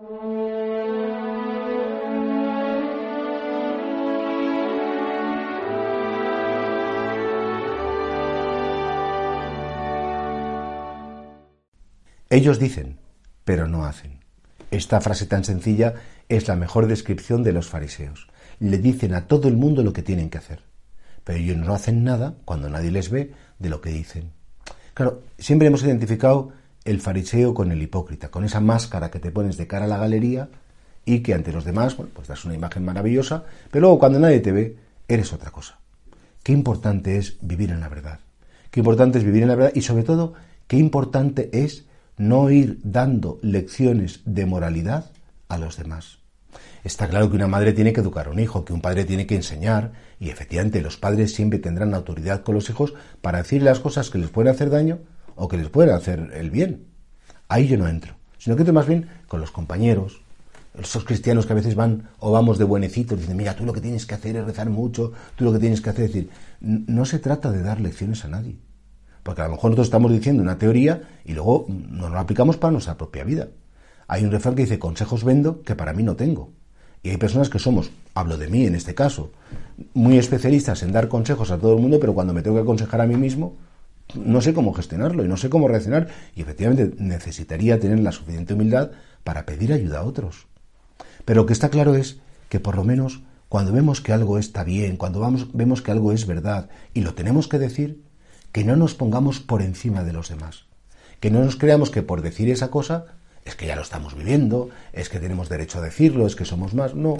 Ellos dicen, pero no hacen. Esta frase tan sencilla es la mejor descripción de los fariseos. Le dicen a todo el mundo lo que tienen que hacer, pero ellos no hacen nada cuando nadie les ve de lo que dicen. Claro, siempre hemos identificado el fariseo con el hipócrita, con esa máscara que te pones de cara a la galería y que ante los demás, bueno, pues das una imagen maravillosa, pero luego cuando nadie te ve, eres otra cosa. Qué importante es vivir en la verdad. Qué importante es vivir en la verdad y sobre todo, qué importante es no ir dando lecciones de moralidad a los demás. Está claro que una madre tiene que educar a un hijo, que un padre tiene que enseñar, y efectivamente los padres siempre tendrán autoridad con los hijos para decir las cosas que les pueden hacer daño o que les pueden hacer el bien. Ahí yo no entro, sino que entro más bien con los compañeros, esos cristianos que a veces van o vamos de buenecitos, dicen, mira, tú lo que tienes que hacer es rezar mucho, tú lo que tienes que hacer es decir, no se trata de dar lecciones a nadie. Porque a lo mejor nosotros estamos diciendo una teoría y luego nos lo aplicamos para nuestra propia vida. Hay un refrán que dice, consejos vendo que para mí no tengo. Y hay personas que somos, hablo de mí en este caso, muy especialistas en dar consejos a todo el mundo, pero cuando me tengo que aconsejar a mí mismo, no sé cómo gestionarlo y no sé cómo reaccionar. Y efectivamente necesitaría tener la suficiente humildad para pedir ayuda a otros. Pero lo que está claro es que por lo menos cuando vemos que algo está bien, cuando vamos, vemos que algo es verdad y lo tenemos que decir, que no nos pongamos por encima de los demás, que no nos creamos que por decir esa cosa es que ya lo estamos viviendo, es que tenemos derecho a decirlo, es que somos más. No,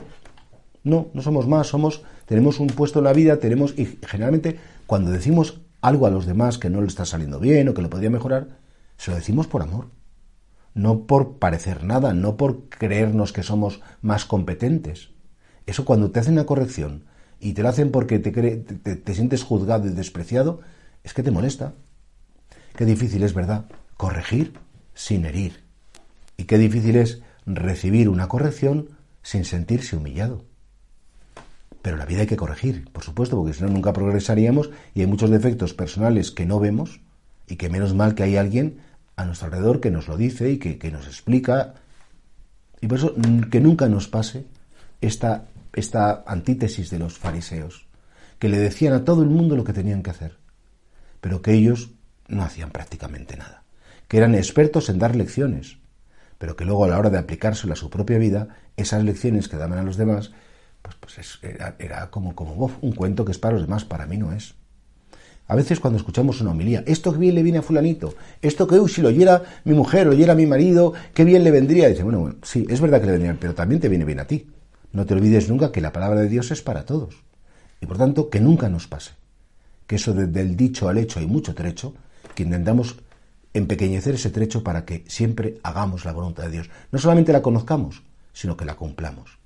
no, no somos más, somos, tenemos un puesto en la vida, tenemos, y generalmente cuando decimos algo a los demás que no le está saliendo bien o que lo podría mejorar, se lo decimos por amor, no por parecer nada, no por creernos que somos más competentes. Eso cuando te hacen una corrección y te lo hacen porque te, te sientes juzgado y despreciado, es que te molesta. Qué difícil es, ¿verdad? Corregir sin herir. Y qué difícil es recibir una corrección sin sentirse humillado. Pero la vida hay que corregir, por supuesto, porque si no nunca progresaríamos y hay muchos defectos personales que no vemos y que menos mal que hay alguien a nuestro alrededor que nos lo dice y que, que nos explica. Y por eso que nunca nos pase esta, esta antítesis de los fariseos, que le decían a todo el mundo lo que tenían que hacer pero que ellos no hacían prácticamente nada, que eran expertos en dar lecciones, pero que luego a la hora de aplicárselo a su propia vida, esas lecciones que daban a los demás, pues, pues era, como, como un cuento que es para los demás, para mí no es. A veces cuando escuchamos una homilía, esto que bien le viene a fulanito, esto que si lo oyera mi mujer, lo oyera mi marido, qué bien le vendría. dice, bueno, bueno, sí, es verdad que le vendría, pero también te viene bien a ti. No te olvides nunca que la palabra de Dios es para todos. Y por tanto, que nunca nos pase que eso del dicho al hecho hay mucho trecho, que intentamos empequeñecer ese trecho para que siempre hagamos la voluntad de Dios. No solamente la conozcamos, sino que la cumplamos.